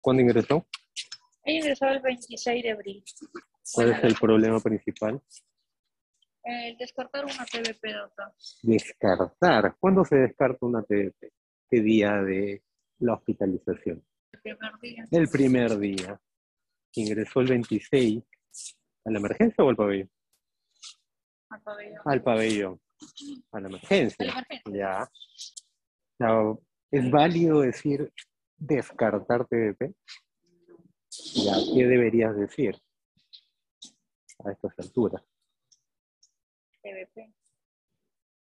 ¿Cuándo ingresó? Ella ingresó el 26 de abril. ¿Cuál es el problema principal? El descartar una TVP, doctor. Descartar. ¿Cuándo se descarta una TDP? ¿Qué día de la hospitalización? El primer día. El primer día. Ingresó el 26. ¿A la emergencia o al pabellón? al pabellón. Al pabellón. A la emergencia. A la emergencia. Ya. Ya, ¿Es válido decir descartar TDP? Ya, ¿qué deberías decir a estas alturas? TVP.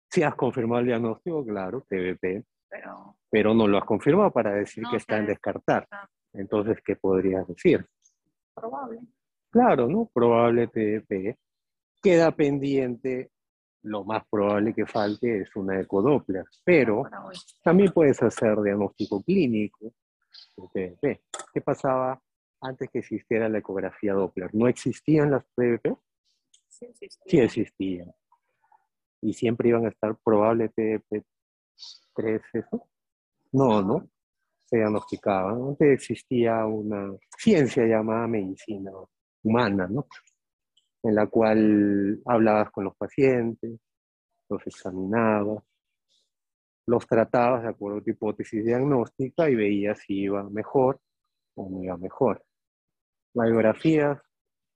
Si has confirmado el diagnóstico, claro, TBP, Pero pero no lo has confirmado para decir No, que está en descartar. Ah. Entonces, ¿qué podrías decir? probable. Claro, ¿no? Probable TDP. Queda pendiente, lo más probable que falte es una ecodoppler, pero también puedes hacer diagnóstico clínico de TDP. ¿Qué pasaba antes que existiera la ecografía Doppler? ¿No existían las TDP? Sí, existe. Sí existían. Y siempre iban a estar probable TDP 3, ¿eso? No, ¿no? Se diagnosticaban. Antes existía una ciencia llamada medicina humana, ¿no? En la cual hablabas con los pacientes, los examinabas, los tratabas de acuerdo a tu hipótesis diagnóstica y veías si iba mejor o no iba mejor. Radiografías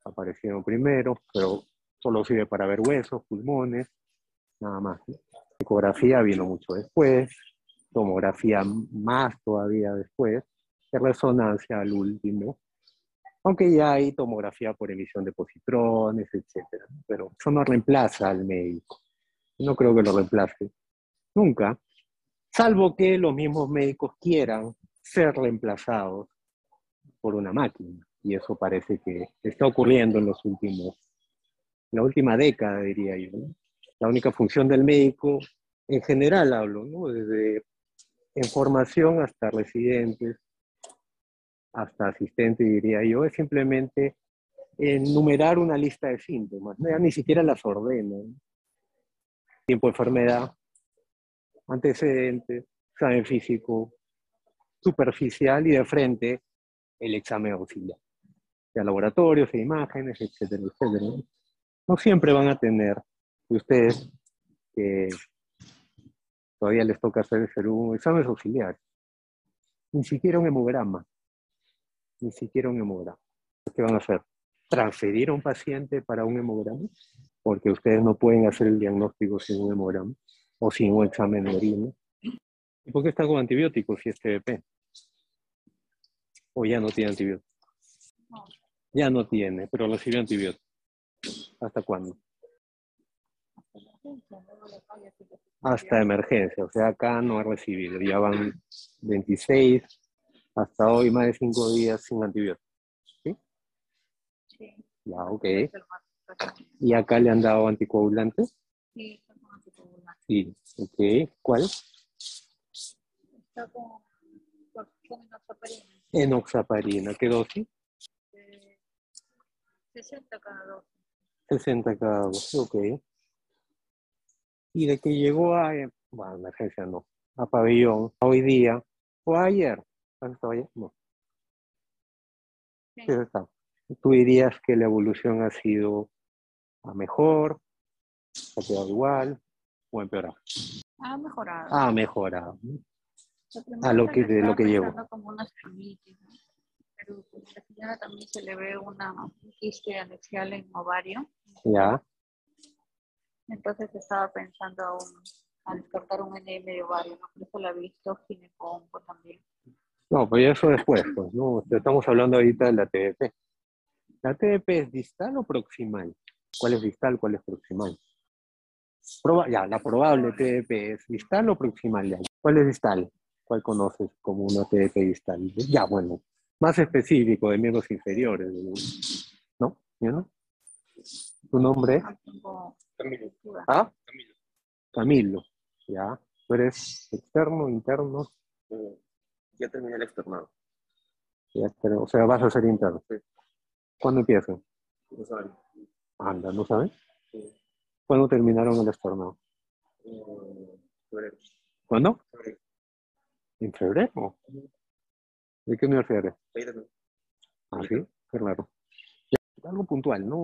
aparecieron primero, pero solo sirve para ver huesos, pulmones, nada más. Ecografía vino mucho después, tomografía más todavía después, y resonancia al último, aunque ya hay tomografía por emisión de positrones, ¿no? Pero eso no reemplaza al médico. No creo que lo reemplace nunca, salvo que los mismos médicos quieran ser reemplazados por una máquina. Y eso parece que está ocurriendo en los últimos, la última década, diría yo. La única función del médico, en general hablo, desde en formación hasta residentes, hasta asistentes, diría yo, es simplemente enumerar una lista de síntomas, ¿no? Ya ni siquiera las ordena. ¿no? Tiempo de enfermedad, antecedentes, examen físico, superficial y de frente el examen auxiliar. De laboratorios e imágenes, etcétera, etcétera. ¿no? Siempre van a tener, ustedes que todavía les toca hacer un examen auxiliar, ni siquiera un hemograma, ni siquiera un hemograma. ¿Qué van a hacer? ¿Transferir a un paciente para un hemograma? Porque ustedes no pueden hacer el diagnóstico sin un hemograma o sin un examen de orina. ¿Y por qué está con antibióticos si es TBP? ¿O ya no tiene antibióticos? Ya no tiene, pero recibe antibióticos. ¿Hasta cuándo? Hasta emergencia, o sea, acá no ha recibido. Ya van 26, hasta hoy más de 5 días sin antibióticos. Sí. Ya, ok. ¿Y acá le han dado anticoagulantes? Sí, está con anticoagulante. Sí, ok. ¿Cuál? Está con, con, con enoxaparina. Enoxaparina. ¿Qué dosis? Eh, 60 cada dos. 60 cada dos, ok. Y de que llegó a, eh, bueno, emergencia no, a pabellón, hoy día, o ayer, estado. Tú dirías que la evolución ha sido a mejor, ha quedado igual, o empeorado. Ha mejorado. Ha mejorado. a lo que- de lo que pensando como una celulitis, ¿no? Pero pues, a la señora también se le ve una un quiste anexial en ovario. Ya, Entonces estaba pensando aún a descartar un NM de ovario, ¿no? Por eso la he visto ginecongo también. No, pues ya eso después, pues, ¿no? Estamos hablando ahorita de la TDP. ¿La TDP es distal o proximal? ¿Cuál es distal, cuál es proximal? Proba- ya, la probable TDP es distal o proximal. ya. ¿Cuál es distal? ¿Cuál conoces como una TDP distal? Ya, bueno, más específico, de miembros inferiores. ¿No? ¿Ya no? ¿Tu nombre Camilo. ¿Ah? Camilo. Camilo. Ya. ¿Tú eres externo, interno? Ya terminé el externado. Ya, pero, o sea, vas a ser interno. Sí. ¿Cuándo empiezan? No saben. Anda, ¿no sabes? Sí. ¿Cuándo terminaron el externado? Eh, febrero. ¿Cuándo? Febrero. ¿En febrero? ¿De qué universidad eres? Ahí también. Ah, sí, qué raro. Algo puntual, ¿no?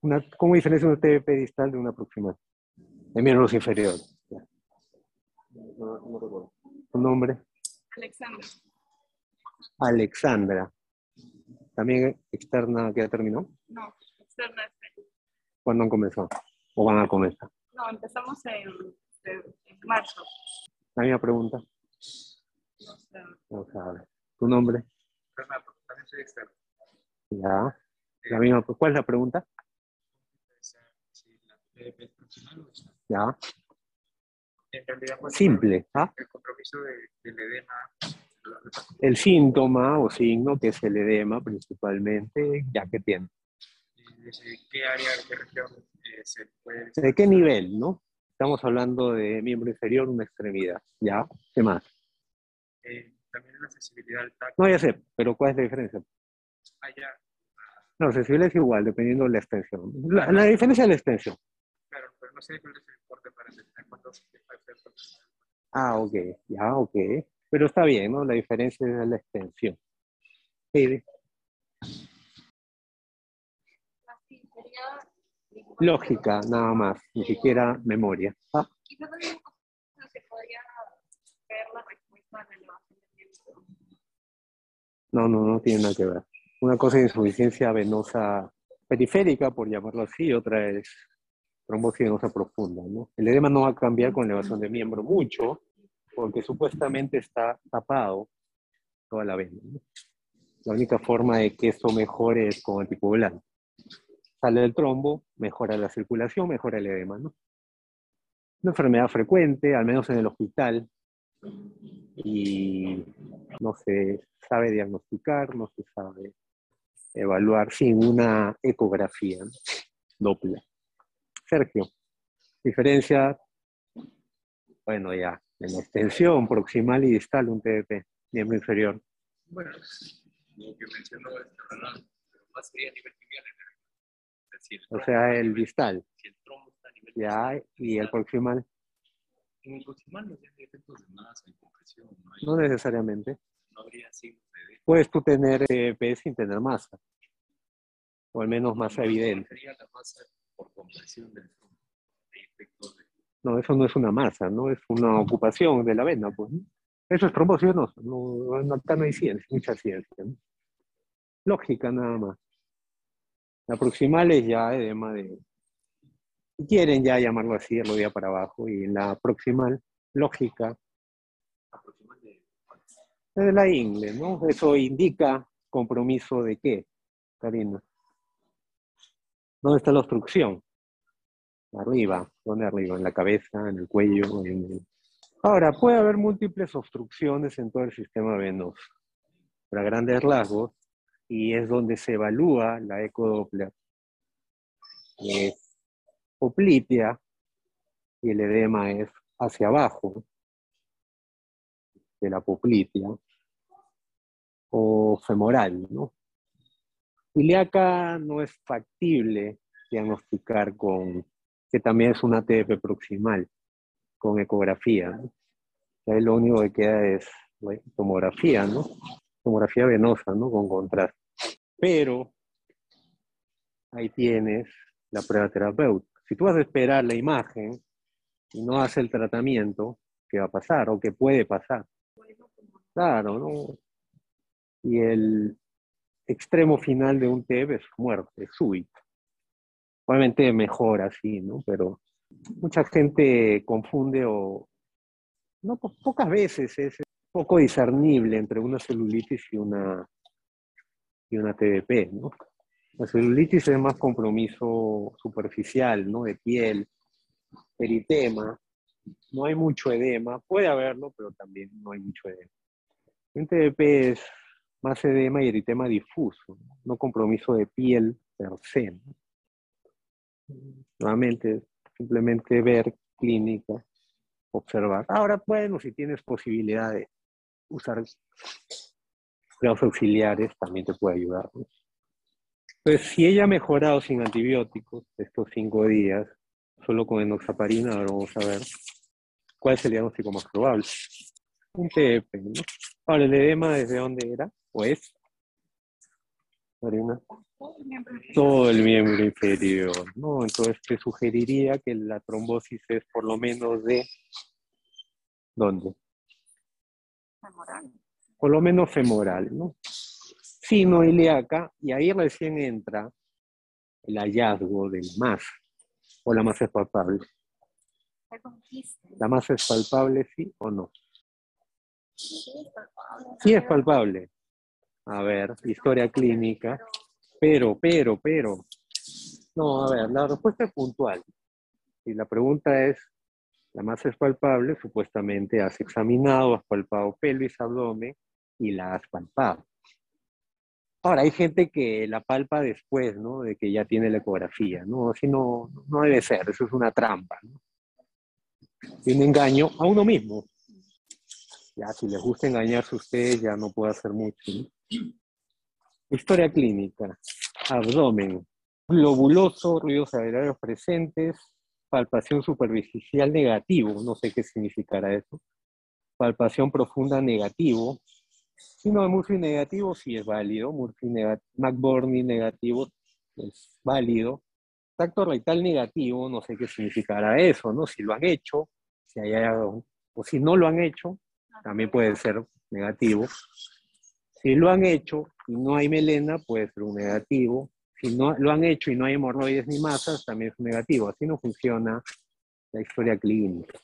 Una, ¿Cómo diferencia un TDP distal de una proximal? De miembros inferiores. No, no recuerdo. ¿Tu nombre? Alexandra. Alexandra. También externa que ya terminó. No, externa. este. ¿Cuándo han comenzado? ¿O van a comenzar? No, empezamos en, en, en marzo. La misma pregunta. No sé. ¿Tu nombre? Renato, también soy externo. Ya. La misma, ¿Cuál es la pregunta? Si la PDP es funcional o no. Ya. En realidad, pues, Simple. ¿ah? el compromiso de, del edema, El síntoma o signo que es el edema principalmente, ya que tiene. desde qué área, qué región eh, se puede... ¿De qué nivel, no? Estamos hablando de miembro inferior, una extremidad. ¿Ya? ¿Qué más? Eh, también la sensibilidad al tacto. No, ya sé, pero ¿cuál es la diferencia? Allá, No, sensible es igual, dependiendo de la extensión. La, la diferencia es la extensión. No sé cuál es el importe para cuánto. Ah, ok, ya, ok. Pero está bien, ¿no? La diferencia es la extensión. Sí, Así sería. lógica, nada más, ni siquiera memoria. Ah, Quizás se podría ver la respuesta tiempo. No, no, no tiene nada que ver. Una cosa es insuficiencia venosa periférica, por llamarlo así, otra es trombosis venosa profunda, ¿no? El edema no va a cambiar con elevación de miembro mucho, porque supuestamente está tapado toda la vena. ¿no? La única forma de que eso mejore es con anticoagulante. Sale del trombo, mejora la circulación, mejora el edema, ¿no? Una enfermedad frecuente, al menos en el hospital, y no se sabe diagnosticar, no se sabe evaluar sin una ecografía ¿no? Sergio, diferencia, bueno, ya, en la extensión proximal y distal un TDP, miembro inferior. Bueno, lo que mencionó este Renato, pero más sería a nivel tibial. Es decir, O sea, el distal, si el trombo está a nivel ya, y el proximal, En el proximal no tiene efectos de masa y compresión, no, hay- no necesariamente. no habría signos de. Puedes tú tener TDP sin tener masa, o al menos masa evidente. Sería la masa por compresión del efectos de No, eso no es una masa, ¿no? Es una ocupación de la vena, pues. ¿no? Eso es trombosis no, no, acá no hay ciencia, mucha ciencia. ¿no? Lógica nada más. La proximal es ya edema de... Si quieren ya llamarlo así, el día para abajo, y la proximal, lógica, aproximal de es de la ingle, ¿no? Eso indica compromiso de qué, Karina. ¿Dónde está la obstrucción? Arriba, ¿dónde arriba? En la cabeza, en el cuello. Ahora, puede haber múltiples obstrucciones en todo el sistema venoso. Para grandes rasgos, y es donde se evalúa la ecodoppler. Es poplitea y el edema es hacia abajo de la poplitea o femoral, ¿no? Ilíaca no es factible diagnosticar con, que también es una TDP proximal, con ecografía. ¿no? Ahí lo único que queda es tomografía, ¿no? Tomografía venosa, ¿no? Con contraste. Pero ahí tienes la prueba terapéutica. Si tú vas a esperar la imagen y no haces el tratamiento, ¿qué va a pasar o qué puede pasar? Claro, ¿no? Y el extremo final de un TEB es muerte súbita. Obviamente mejor así, ¿no? Pero mucha gente confunde o, no, po- pocas veces es poco discernible entre una celulitis y una, y una TDP, ¿no? La celulitis es más compromiso superficial, ¿no? De piel, eritema, no hay mucho edema, puede haberlo, pero también no hay mucho edema. Un TDP es más edema y eritema difuso, no, compromiso de piel per se. Nuevamente, simplemente ver clínica, observar. Ahora, bueno, si tienes posibilidad de usar cuidados auxiliares, también te puede ayudar. Entonces, si ella ha mejorado sin antibióticos estos cinco días, solo con enoxaparina, ahora vamos a ver cuál es el diagnóstico más probable. Un TP, ¿no? Ahora, ¿el edema desde dónde era? ¿O es? Marina. Todo el miembro inferior. ¿no? Entonces te sugeriría que la trombosis es por lo menos de... ¿Dónde? femoral. Por lo menos femoral, ¿no? Sino ilíaca, y ahí recién entra el hallazgo de la masa, o la masa es palpable. ¿La masa es palpable, sí o no? Sí, es palpable. Sí es palpable. A ver, historia clínica. Pero, pero, pero. No, a ver, la respuesta es puntual. Y la pregunta es, la masa es palpable, supuestamente has examinado, has palpado pelvis, abdomen y la has palpado. Ahora, hay gente que la palpa después, ¿no? De que ya tiene la ecografía, ¿no? Así no, no debe ser, eso es una trampa, ¿no? Y un engaño a uno mismo. Ya, si les gusta engañarse a ustedes, ya no puedo hacer mucho. ¿no? Historia clínica. Abdomen. Globuloso, ruidos aerarios presentes, palpación superficial negativo, no sé qué significará eso. Palpación profunda negativo. Signo de Murphy negativo sí es válido. Murphy negativo, McBurney negativo es válido. Tacto rectal negativo, no sé qué significará eso, ¿no? Si lo han hecho, si hay o si no lo han hecho, también puede ser negativo. Si lo han hecho y no hay melena, puede ser un negativo. Si no lo han hecho y no hay hemorroides ni masas, también es un negativo. Así no funciona la historia clínica.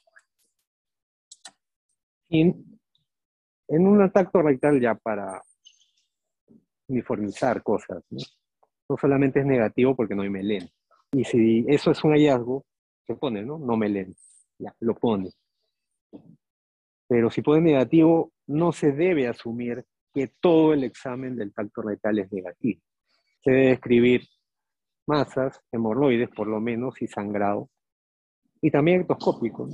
Y en un tacto rectal ya para uniformizar cosas, ¿no? No solamente es negativo porque no hay melena. Y si eso es un hallazgo, se pone, ¿no? No melena. Ya, lo pone. Pero si pone negativo, no se debe asumir que todo el examen del tacto rectal es negativo. Se debe escribir masas, hemorroides por lo menos, y sangrado. Y también ectoscópico,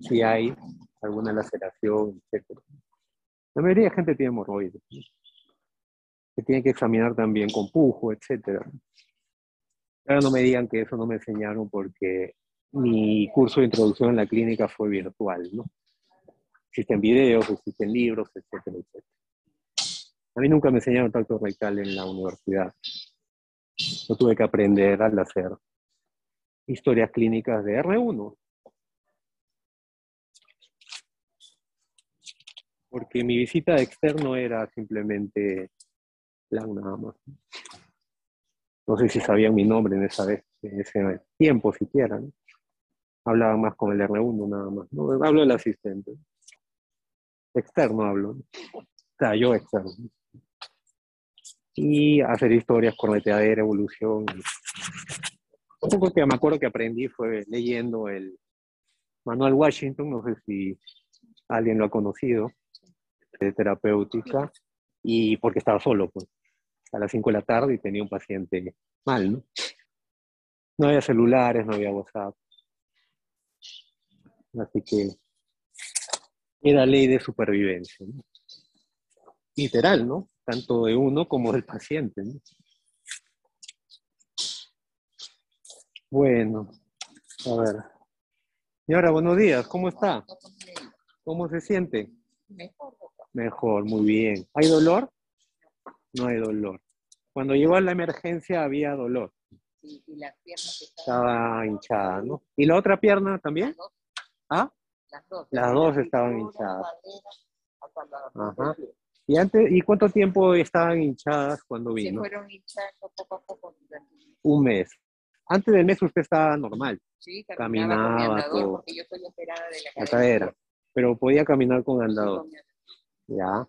si hay alguna laceración, etc. La mayoría de gente tiene hemorroides. Se tiene que examinar también con pujo, etc. Ahora no me digan que eso no me enseñaron porque mi curso de introducción en la clínica fue virtual, ¿no? Existen videos, existen libros, etcétera, etcétera. A mí nunca me enseñaron tacto rectal en la universidad. Lo tuve que aprender al hacer historias clínicas de R1. Porque mi visita de externo era simplemente plan nada más. No sé si sabían mi nombre en, esa vez, en ese tiempo siquiera. ¿no? Hablaban más con el R1 nada más. Hablo del asistente. Externo hablo. O sea, yo externo. Y hacer historias, correteadera, evolución. Un poco que me acuerdo que aprendí fue leyendo el Manuel Washington, no sé si alguien lo ha conocido, de terapéutica, y porque estaba solo, pues, a las 5 de la tarde y tenía un paciente mal, ¿no? No había celulares, no había WhatsApp. Así que era ley de supervivencia, ¿no? Literal, ¿no? Tanto de uno como del paciente, ¿no? Bueno, a ver. Y ahora, buenos días, ¿cómo está? ¿Cómo se siente? Mejor. Mejor, muy bien. ¿Hay dolor? No hay dolor. Cuando llegó a la emergencia había dolor. Y, y piernas estaban. Estaba hinchada, ¿no? ¿Y la otra pierna también? Las dos. ¿Ah? Las dos. Las dos la estaban hinchadas. la- Ajá. ¿Y, antes, ¿Y cuánto tiempo estaban hinchadas cuando Se vino? fueron hinchando poco a poco. Un mes. Antes del mes usted estaba normal, Sí, Caminaba, caminaba con mi andador todo. porque yo soy operada de la la cadera. cadera, pero podía caminar con Sí, andador. con. Ya,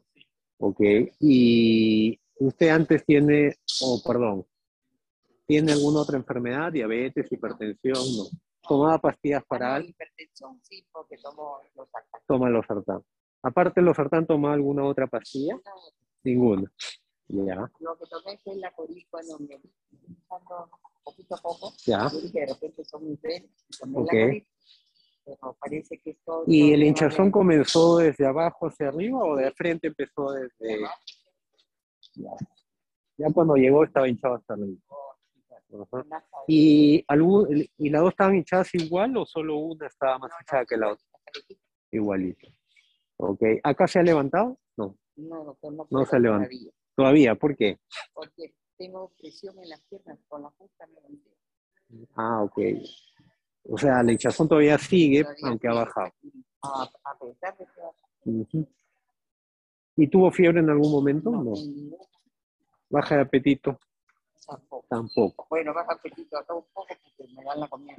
ok. Y usted antes tiene, oh, perdón, ¿tiene alguna otra enfermedad? Diabetes, hipertensión, no. ¿Tomaba pastillas para Ah, no, algo? hipertensión, sí, porque tomo los ataques. Toma los sartán. Aparte de los sartán, ¿toma alguna otra pastilla? Ninguna. Ya, Lo que tomé fue la cuando me poquito a poco. ya. Yo dije, de repente son mis venas, y tomé Ok. la colic, pero parece que esto... ¿Y el hinchazón comenzó desde abajo hacia arriba o de frente empezó desde... Ya, Ya cuando llegó estaba hinchado hasta arriba. Ajá. Tarde. ¿Y, algún, ¿Y las dos estaban hinchadas igual o solo una estaba más hinchada que la otra? Igualito. Ok. ¿Acá se ha levantado? No. No, doctor, no, No se levanta. todavía, Todavía, ¿por qué? Porque tengo presión en las piernas con la justa me volteo. Ah, ok. O sea, la hinchazón todavía sigue, Todavía aunque ha bajado. A, a pesar de que baja, Ujú. ¿Y tuvo fiebre en algún momento? no, ¿Baja de apetito? tampoco. Tampoco. Bueno, baja apetito acá un poco porque me dan la comida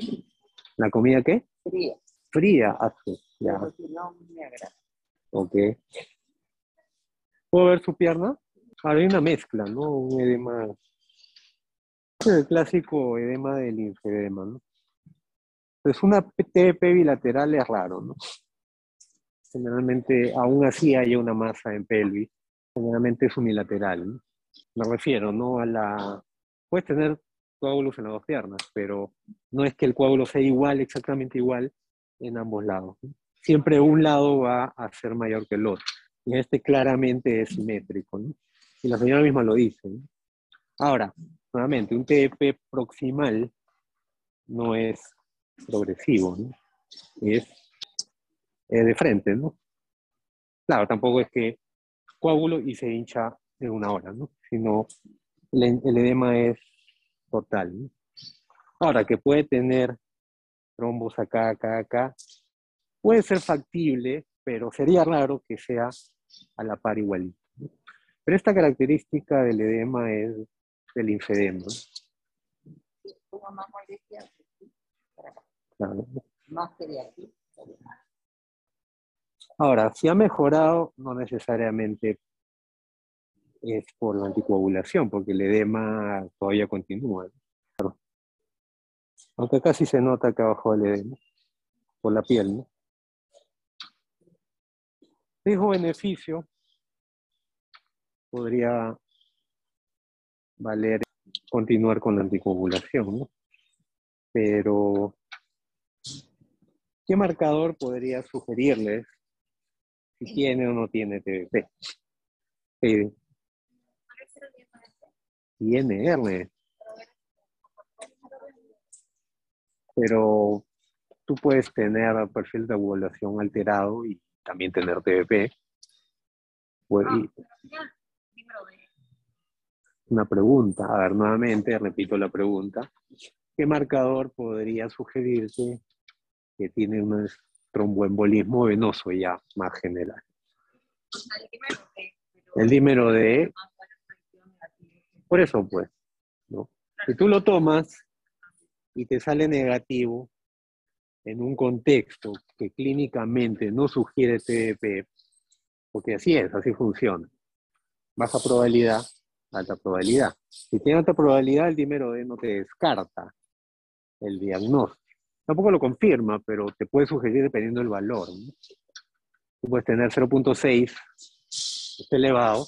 ¿La comida qué? fría. Fría. hace. Ya, si no me agrada. Ok. ¿Puedo ver su pierna? Hay una mezcla, ¿no? Un edema. El clásico edema del linfedema, ¿no? Pues una TDP bilateral es raro, ¿no? Generalmente, aún así hay una masa en pelvis. Generalmente es unilateral, ¿no? Me refiero, ¿no? A la... Puedes tener coágulos en las dos piernas, pero no es que el coágulo sea igual, exactamente igual, en ambos lados. ¿no? Siempre un lado va a ser mayor que el otro. Y este claramente es simétrico, ¿no? Y la señora misma lo dice. Ahora, nuevamente, un TDP proximal no es progresivo, ¿no? Es, de frente, ¿no? Claro, tampoco es que coágulo y se hincha en una hora, ¿no? Sino el, edema es total. Ahora, que puede tener trombos acá, acá, acá, puede ser factible, pero sería raro que sea a la par igualito. Pero esta característica del edema es del. Sí, tuvo más molestia acá, Claro. más que de aquí. Ahora, si ha mejorado, no necesariamente es por la anticoagulación, porque el edema todavía continúa. Aunque casi se nota que abajo el edema, por la piel, ¿no? Riesgo-beneficio podría valer continuar con la anticoagulación, ¿no? Pero, ¿qué marcador podría sugerirles si tiene o no tiene TBP? Eh, tiene R. Pero tú puedes tener perfil de ovulación alterado y también tener TBP. Pues, y- Número de una pregunta, a ver, nuevamente, repito la pregunta. ¿Qué marcador podría sugerirse que tiene un tromboembolismo venoso ya más general? El dímero negativa. por eso pues, ¿no? Si tú lo tomas y te sale negativo en un contexto que clínicamente no sugiere TDP, porque así es, así funciona. Baja probabilidad, alta probabilidad. Si tiene alta probabilidad, el dímero D no te descarta el diagnóstico. Tampoco lo confirma, pero te puede sugerir dependiendo del valor. ¿no? Tú puedes tener 0.6, es elevado,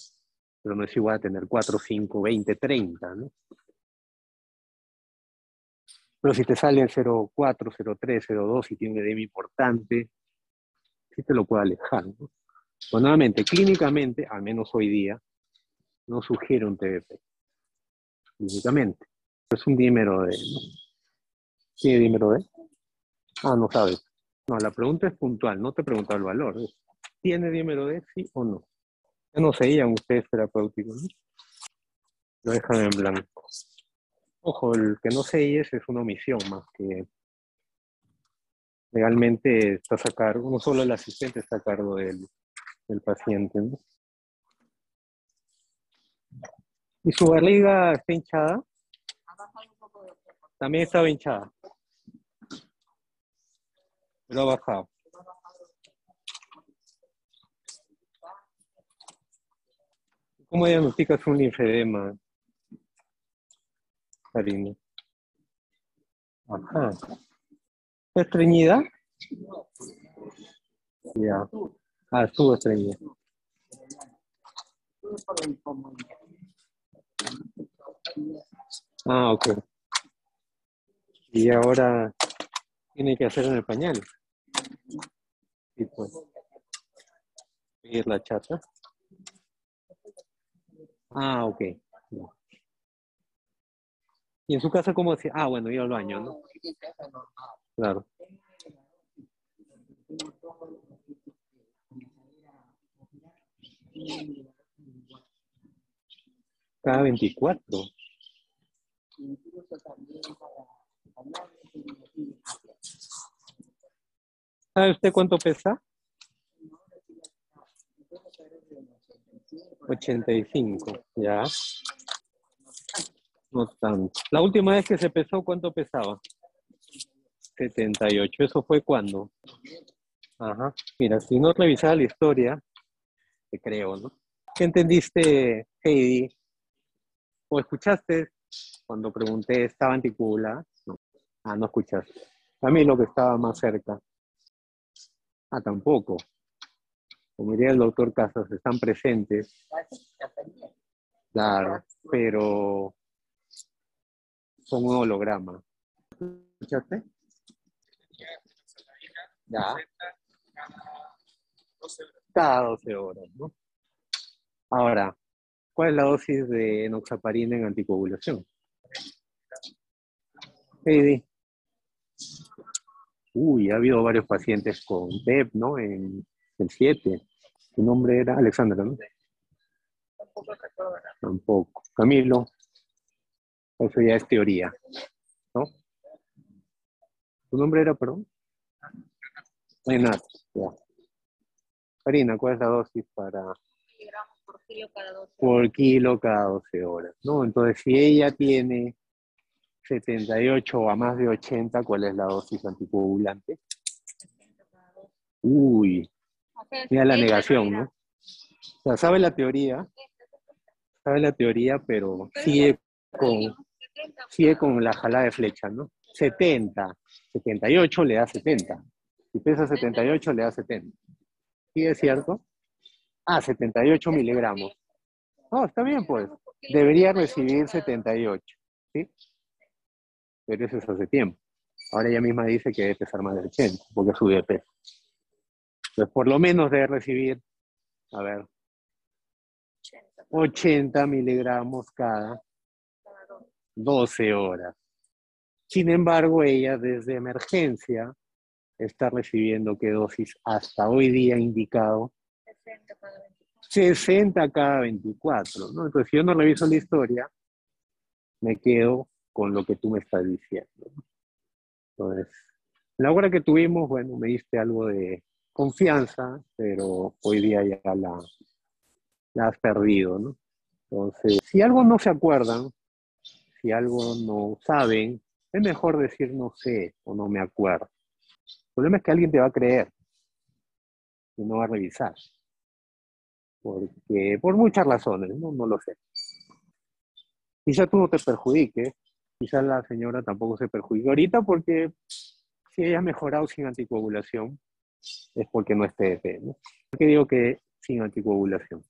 pero no es igual a tener 4, 5, 20, 30, ¿no? Pero si te sale el 0,4, 0,3, 0,2 y tiene un edema importante, sí te lo puede alejar, ¿no? Pues nuevamente, clínicamente, al menos hoy día, no sugiere un TBP. Clínicamente. Es un dímero D, ¿no? ¿Tiene dímero D? Ah, no sabes. No, la pregunta es puntual, no te pregunta el valor. ¿Tiene dímero D, sí o no? Ya no serían ustedes terapéuticos, ¿no? Lo dejan en blanco. Ojo, el que no selles es una omisión más que legalmente estás a cargo, no solo el asistente está a cargo del, paciente. ¿Y su barriga está hinchada? También estaba hinchada. Pero ha bajado. ¿Cómo diagnosticas un linfedema, Ajá. ¿Está estreñida? Ya. Ah, estuvo estreñida. Ah, ok. Y ahora tiene que hacer en el pañal. Sí, pues. Pedir la chata. Ah, ok. ¿Y en su casa cómo hacía? Ah, bueno, iba al baño, ¿no? Claro. Cada 24. Incluso también para hablar de tecnología. ¿Sabe usted cuánto pesa? 85, ya. No tanto. La última vez que se pesó, ¿cuánto pesaba? 78. ¿Eso fue cuándo? Ajá. Mira, si no revisaba la historia, te creo, ¿no? ¿Qué entendiste, Heidi? ¿O escuchaste cuando pregunté, ¿estaba anticubulada? No. Ah, no escuchaste. A mí lo que estaba más cerca. Ah, tampoco. Como diría el doctor Casas, están presentes. Claro, pero son un holograma. ¿Escuchaste? Ya. Cada 12 horas, ¿no? Ahora, ¿cuál es la dosis de enoxaparina en anticoagulación? Heidi. Uy, ha habido varios pacientes con PEP, ¿no? En el 7. Su nombre era Alexandra, ¿no? Tampoco. Tampoco. Camilo. Eso ya es teoría, ¿no? ¿Tu nombre era, perdón? Renato, ya. Karina, ¿cuál es la dosis para Miligramos por kilo cada 12 por kilo cada 12 horas? ¿no? Entonces, si ella tiene 78 o a más de 80, ¿cuál es la dosis anticoagulante? cada 12. Uy, mira la 70 en negación. ¿no? O sea, sabe la teoría, sabe la teoría, pero sigue con, 70, sigue con la jalada de flecha, ¿no? 70, 78 le da 70. Si pesa 78 le da 70. ¿Sí es cierto? Ah, 78 miligramos. No, está bien, pues. Debería recibir 78, ¿sí? Pero eso es hace tiempo. Ahora ella misma dice que debe pesar más de 80, porque sube de peso. Entonces, por lo menos debe recibir, a ver, 80 80 miligramos cada 12. 12 horas. Sin embargo, ella desde emergencia está recibiendo qué dosis hasta hoy día indicado 60 cada 24. 60 cada 24, ¿no? Entonces, si yo no reviso la historia, me quedo con lo que tú me estás diciendo. Entonces, la hora que tuvimos, bueno, me diste algo de confianza, pero hoy día ya la, la has perdido, ¿no? Entonces, si algo no se acuerdan, si algo no saben, es mejor decir no sé o no me acuerdo. El problema es que alguien te va a creer y no va a revisar. Porque, por muchas razones, no, no lo sé. Quizá tú no te perjudiques, quizá la señora tampoco se perjudique ahorita porque si ella ha mejorado sin anticoagulación, es porque no es TDP, ¿no? ¿Por qué digo que sin anticoagulación?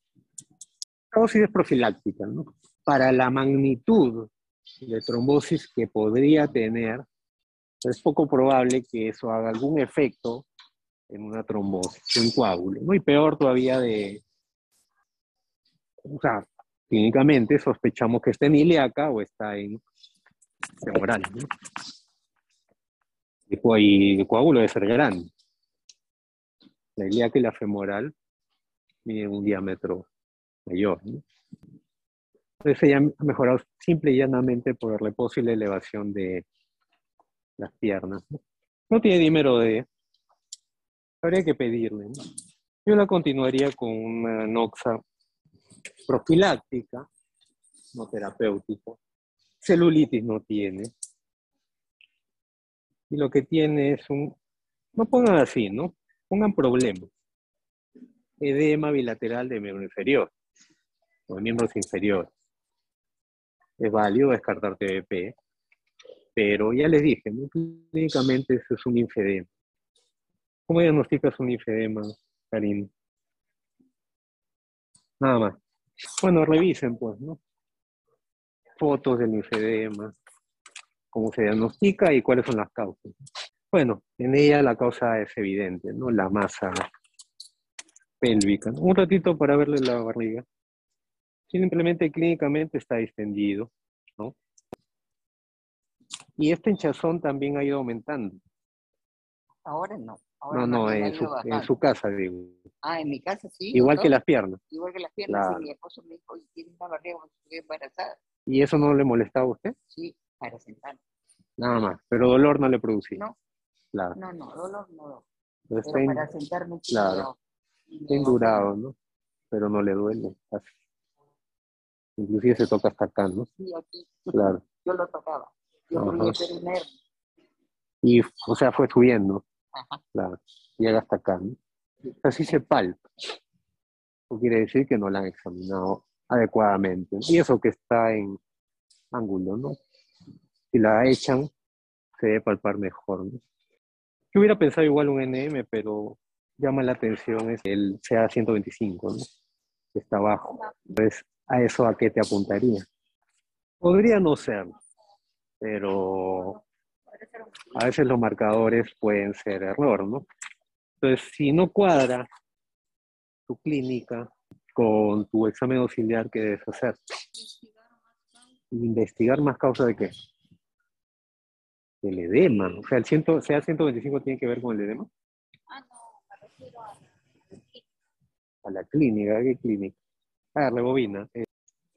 La dosis es profiláctica, ¿no? Para la magnitud de trombosis que podría tener, es poco probable que eso haga algún efecto en una trombosis, en coágulo, ¿no? Y peor todavía de, o sea, clínicamente sospechamos que está en ilíaca o está en femoral, ¿no? Y Y el coágulo debe ser grande. La ilíaca y la femoral tienen un diámetro mayor, ¿no? Ella ha mejorado simple y llanamente por el reposo y la elevación de las piernas. No, tiene dímero de... Habría que pedirle. ¿no? Yo la continuaría con una noxa profiláctica, no terapéutica. Celulitis no tiene. Y lo que tiene es un... No pongan así, ¿no? Pongan problemas. Edema bilateral de miembro inferior o de miembros inferiores. Es válido descartar TBP, pero ya les dije, clínicamente eso es un linfedema. ¿Cómo diagnosticas un linfedema, Karim? Nada más. Bueno, revisen, pues, ¿no? Fotos del linfedema, cómo se diagnostica y cuáles son las causas. Bueno, en ella la causa es evidente, ¿no? La masa pélvica. Un ratito para verle la barriga. Simplemente clínicamente está distendido, ¿no? Y este hinchazón también ha ido aumentando. Ahora no. Ahora No, no, en su, en casa, digo. Ah, en mi casa sí. Igual que las piernas. Igual que las piernas. Claro. Sí, mi esposo me dijo, "Oye, tiene una barriga como si estuviera embarazada. ¿Y eso no le molestaba a usted? Sí, para sentar. Nada más. Pero dolor no le producía. No, Claro. no, no, dolor no. Pero para sentarme claro. está dio endurado, ¿no? Pero no le duele. casi. Inclusive se toca hasta acá, ¿no? Sí, aquí. Claro. Yo lo tocaba. Yo un nervio. Y, o sea, fue subiendo. Ajá. Claro. Llega hasta acá, ¿no? Así se palpa. Eso quiere decir que no la han examinado adecuadamente. Y eso que está en ángulo, ¿no? Si la echan, se debe palpar mejor, ¿no? Yo hubiera pensado igual un NM, pero llama la atención es el CA125, ¿no? Está abajo. Entonces, ¿a eso a qué te apuntaría? Podría no ser, pero a veces los marcadores pueden ser error, ¿no? Entonces, si no cuadra tu clínica con tu examen auxiliar, ¿qué debes hacer? Investigar más causa de qué? Del edema. O sea, el ciento, sea 125 tiene que ver con el edema. Ah, no, me refiero a la A la clínica, ¿a qué clínica? Rebobina. Eh,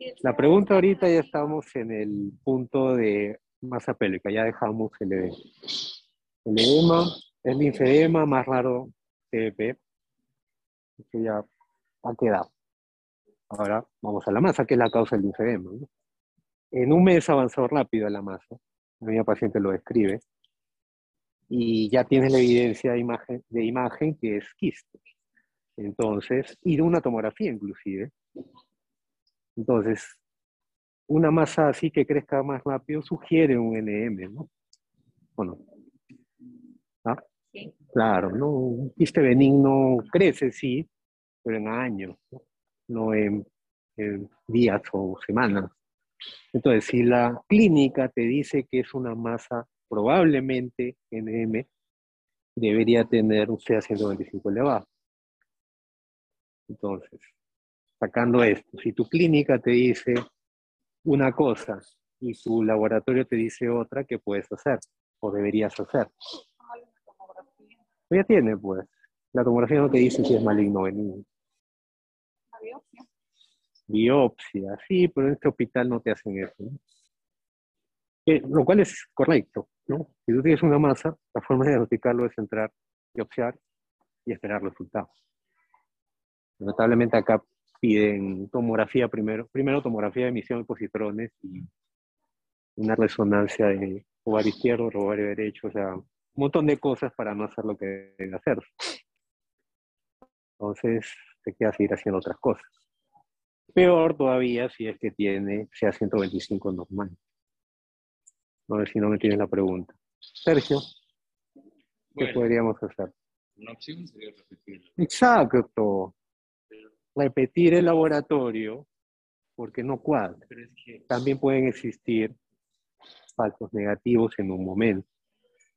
Sí, el La CA pregunta ahorita ya estamos en el punto de masa pélvica, ya dejamos el edema. El edema es linfedema más raro TBP, que ya ha quedado. Ahora vamos a la masa, que es la causa del linfedema. ¿no? En un mes avanzó rápido la masa, la misma paciente lo describe, y ya tienes la evidencia de imagen, de imagen que es quiste. Entonces, y de una tomografía inclusive. Entonces, una masa así que crezca más rápido sugiere un NM, ¿no? ¿O no? ¿Ah? Sí. Claro, ¿no? Un quiste benigno crece, sí, pero en años, ¿no? No en, en días o semanas. Entonces, si la clínica te dice que es una masa probablemente NM, debería tener un CA125 elevado. Entonces, sacando esto, si tu clínica te dice una cosa y tu laboratorio te dice otra, ¿qué puedes hacer? O deberías hacer. Pues ya tiene, pues. La tomografía no te dice si es maligno o benigno. una biopsia. Biopsia, sí, pero en este hospital no te hacen eso. ¿no? Que- lo cual es correcto, ¿no? Si tú tienes una masa, la forma de diagnosticarlo es entrar, biopsiar y esperar resultados. Notablemente acá piden tomografía primero, primero tomografía de emisión de positrones y una resonancia de ovario izquierdo, ovario derecho, o sea, un montón de cosas para no hacer lo que debe hacer. Entonces, te queda seguir haciendo otras cosas. Peor todavía si es que tiene sea 125 normal. A ver si no me tienes la pregunta. Sergio, ¿qué Bueno, podríamos hacer? una opción sería repetirlo. Exacto. Repetir el laboratorio porque no cuadra. Pero es que También pueden existir falsos negativos en un momento.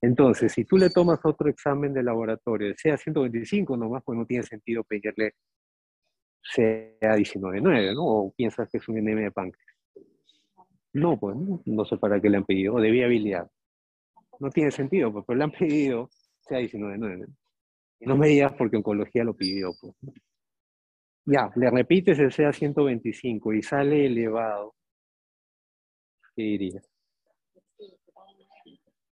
Entonces, si tú le tomas otro examen de laboratorio, sea 125 nomás, pues no tiene sentido pedirle sea 19.9, ¿no? O piensas que es un NM de páncreas. No, pues no, no sé para qué le han pedido, o de viabilidad. No tiene sentido, pues, pero le han pedido sea 19.9. Y no me digas porque oncología lo pidió, pues. Ya, le repites el sea 125 y sale elevado. ¿Qué dirías?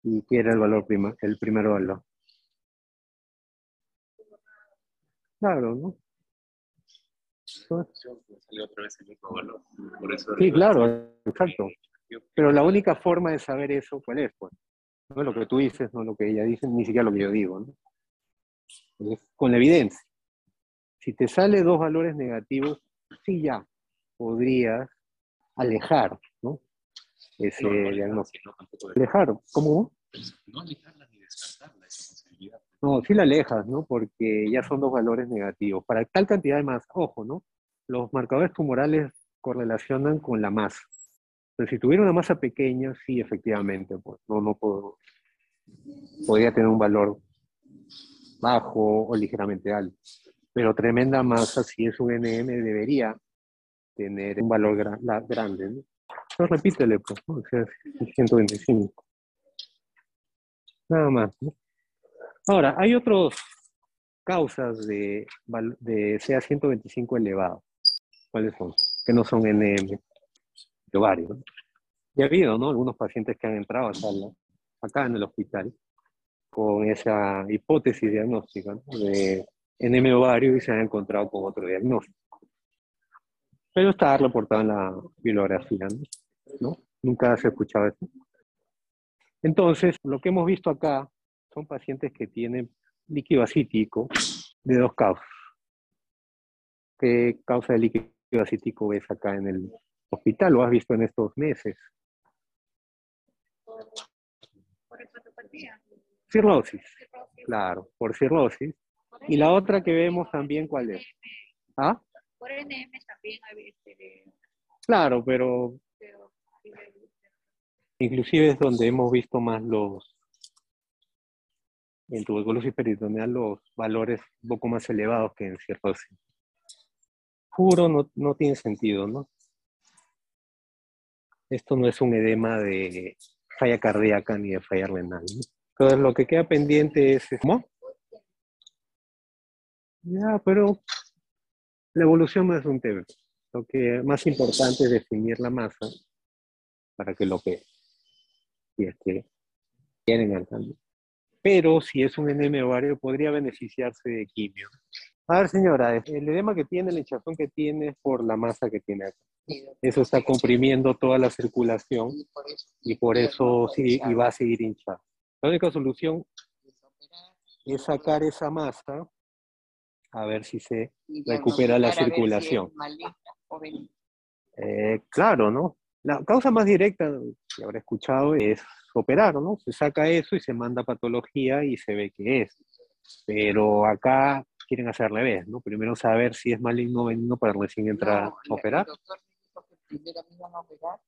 ¿Y qué era el valor prima, el primer valor? Claro, ¿no? Sí, claro, exacto. Pero la única forma de saber eso, ¿cuál es? Pues? No es lo que tú dices, no lo que ella dice, ni siquiera lo que yo digo, ¿no? Es con la evidencia. Si te sale dos valores negativos, sí ya podrías alejar, ¿no? Ese no, no diagnóstico. de- Alejar, ¿cómo? no alejarla ni descartarla, esa posibilidad. No, sí la alejas, ¿no? Porque ya son dos valores negativos. Para tal cantidad de masa, ojo, ¿no? Los marcadores tumorales correlacionan con la masa. Pero si tuviera una masa pequeña, sí, efectivamente, pues no, no puedo, podría tener un valor bajo o ligeramente alto. Pero tremenda masa, si es un NM, debería tener un valor gra- la- grande, ¿no? Pero repítele, pues, ¿no? O sea, 125. Nada más, ¿no? Ahora, hay otras causas de, de CA125 elevado. ¿Cuáles son? Que no son NM, de ovario. ¿no? Ya ha habido, ¿no? Algunos pacientes que han entrado a sala, acá en el hospital, con esa hipótesis diagnóstica ¿no? de NM ovario y se han encontrado con otro diagnóstico. Pero está reportado en la bibliografía, ¿no? ¿no? Nunca has escuchado eso. Entonces, lo que hemos visto acá son pacientes que tienen líquido acítico de dos causas. ¿Qué causa de líquido acítico ves acá en el hospital? ¿Lo has visto en estos meses? Por, por hepatopatía. Cirrosis, cirrosis, claro, por cirrosis. Y la otra que vemos también, ¿cuál es? ¿Ah? Por NM también hay este, Claro, pero inclusive es donde hemos visto más los, en tuberculosis peritoneal, los valores un poco más elevados que en cirrosis. Puro no, no tiene sentido, ¿no? Esto no es un edema de falla cardíaca ni de falla renal. ¿no? Entonces lo que queda pendiente es, ¿cómo? Ya, pero la evolución no es un tema. Lo que más importante es definir la masa para que lo que si es que quieren al cambio. Pero si es un enema ovario, podría beneficiarse de quimio. A ver, señora, el edema que tiene, la hinchazón que tiene es por la masa que tiene acá. Eso está comprimiendo toda la circulación Y por eso. sí, y va a seguir hinchado. La única solución es sacar esa masa a ver si se... recupera la si circulación. eh, claro, ¿no? La causa más directa, que habrá escuchado, es operar, ¿no? Se saca eso y se manda a patología y se ve que es. Pero acá quieren hacer revés, ¿no? Primero saber si es maligno o benigno para recién entrar No, a operar. El doctor me dijo que primero me iban a operar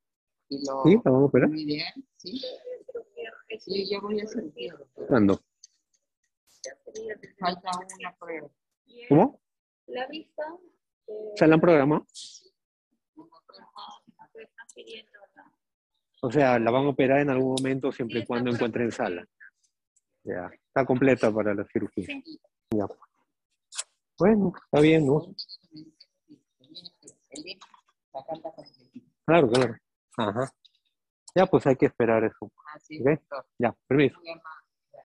y lo, ¿Sí? ¿La vamos a operar? lo ideal, sí. Sí, yo voy a sentir. ¿Cuándo? Falta una prueba. ¿Cómo? La vista. eh, ¿Se la han programado? O sea, la van a operar en algún momento siempre y cuando encuentren sala. Ya, está completa para la cirugía. Sí. Ya. Bueno, está bien, ¿no? Claro, claro. Ajá. Ya, pues hay que esperar eso. Así Ok. es, doctor. Ya, permiso.